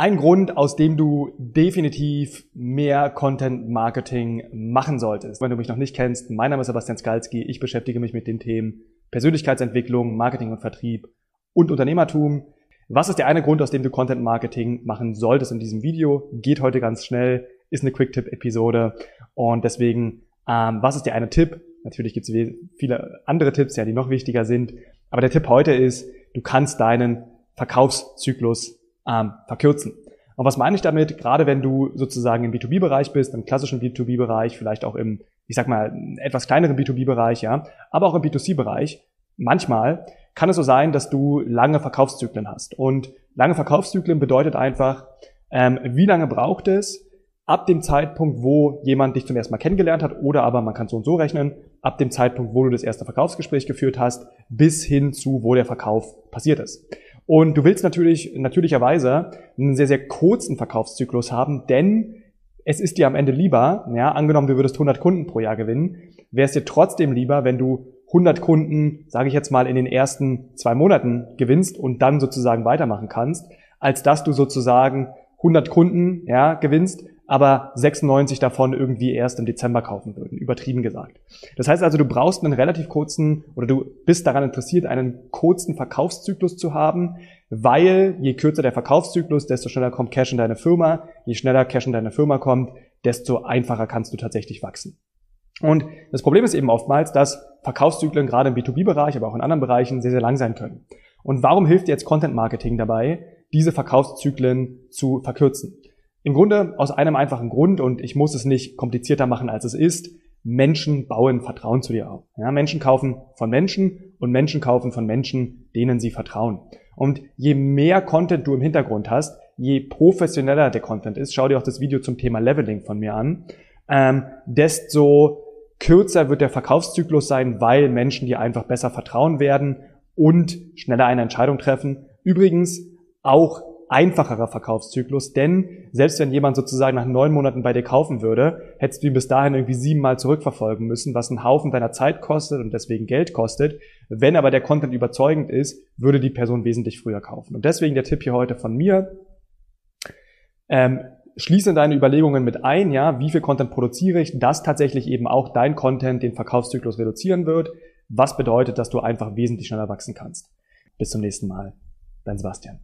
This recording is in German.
Ein Grund, aus dem du definitiv mehr Content Marketing machen solltest. Wenn du mich noch nicht kennst, mein Name ist Sebastian Skalski. Ich beschäftige mich mit den Themen Persönlichkeitsentwicklung, Marketing und Vertrieb und Unternehmertum. Was ist der eine Grund, aus dem du Content Marketing machen solltest in diesem Video? Geht heute ganz schnell, ist eine Quick-Tip-Episode und deswegen, ähm, was ist der eine Tipp? Natürlich gibt es viele andere Tipps, ja, die noch wichtiger sind. Aber der Tipp heute ist, du kannst deinen Verkaufszyklus ähm, verkürzen. Und was meine ich damit? Gerade wenn du sozusagen im B2B-Bereich bist, im klassischen B2B-Bereich, vielleicht auch im, ich sag mal, etwas kleineren B2B-Bereich, ja, aber auch im B2C-Bereich, manchmal kann es so sein, dass du lange Verkaufszyklen hast. Und lange Verkaufszyklen bedeutet einfach, ähm, wie lange braucht es ab dem Zeitpunkt, wo jemand dich zum ersten Mal kennengelernt hat, oder aber man kann so und so rechnen, ab dem Zeitpunkt, wo du das erste Verkaufsgespräch geführt hast, bis hin zu, wo der Verkauf passiert ist. Und du willst natürlich, natürlicherweise einen sehr, sehr kurzen Verkaufszyklus haben, denn es ist dir am Ende lieber, ja, angenommen, du würdest 100 Kunden pro Jahr gewinnen, wäre es dir trotzdem lieber, wenn du 100 Kunden, sage ich jetzt mal, in den ersten zwei Monaten gewinnst und dann sozusagen weitermachen kannst, als dass du sozusagen 100 Kunden, ja, gewinnst, aber 96 davon irgendwie erst im Dezember kaufen würden, übertrieben gesagt. Das heißt also, du brauchst einen relativ kurzen oder du bist daran interessiert, einen kurzen Verkaufszyklus zu haben, weil je kürzer der Verkaufszyklus, desto schneller kommt Cash in deine Firma, je schneller Cash in deine Firma kommt, desto einfacher kannst du tatsächlich wachsen. Und das Problem ist eben oftmals, dass Verkaufszyklen gerade im B2B-Bereich, aber auch in anderen Bereichen sehr, sehr lang sein können. Und warum hilft jetzt Content Marketing dabei, diese Verkaufszyklen zu verkürzen? Im Grunde aus einem einfachen Grund und ich muss es nicht komplizierter machen, als es ist. Menschen bauen Vertrauen zu dir auf. Ja, Menschen kaufen von Menschen und Menschen kaufen von Menschen, denen sie vertrauen. Und je mehr Content du im Hintergrund hast, je professioneller der Content ist, schau dir auch das Video zum Thema Leveling von mir an, ähm, desto kürzer wird der Verkaufszyklus sein, weil Menschen dir einfach besser vertrauen werden und schneller eine Entscheidung treffen. Übrigens auch einfacherer Verkaufszyklus, denn selbst wenn jemand sozusagen nach neun Monaten bei dir kaufen würde, hättest du ihn bis dahin irgendwie siebenmal zurückverfolgen müssen, was einen Haufen deiner Zeit kostet und deswegen Geld kostet. Wenn aber der Content überzeugend ist, würde die Person wesentlich früher kaufen. Und deswegen der Tipp hier heute von mir. Ähm, schließe deine Überlegungen mit ein, ja, wie viel Content produziere ich, dass tatsächlich eben auch dein Content den Verkaufszyklus reduzieren wird, was bedeutet, dass du einfach wesentlich schneller wachsen kannst. Bis zum nächsten Mal. Dein Sebastian.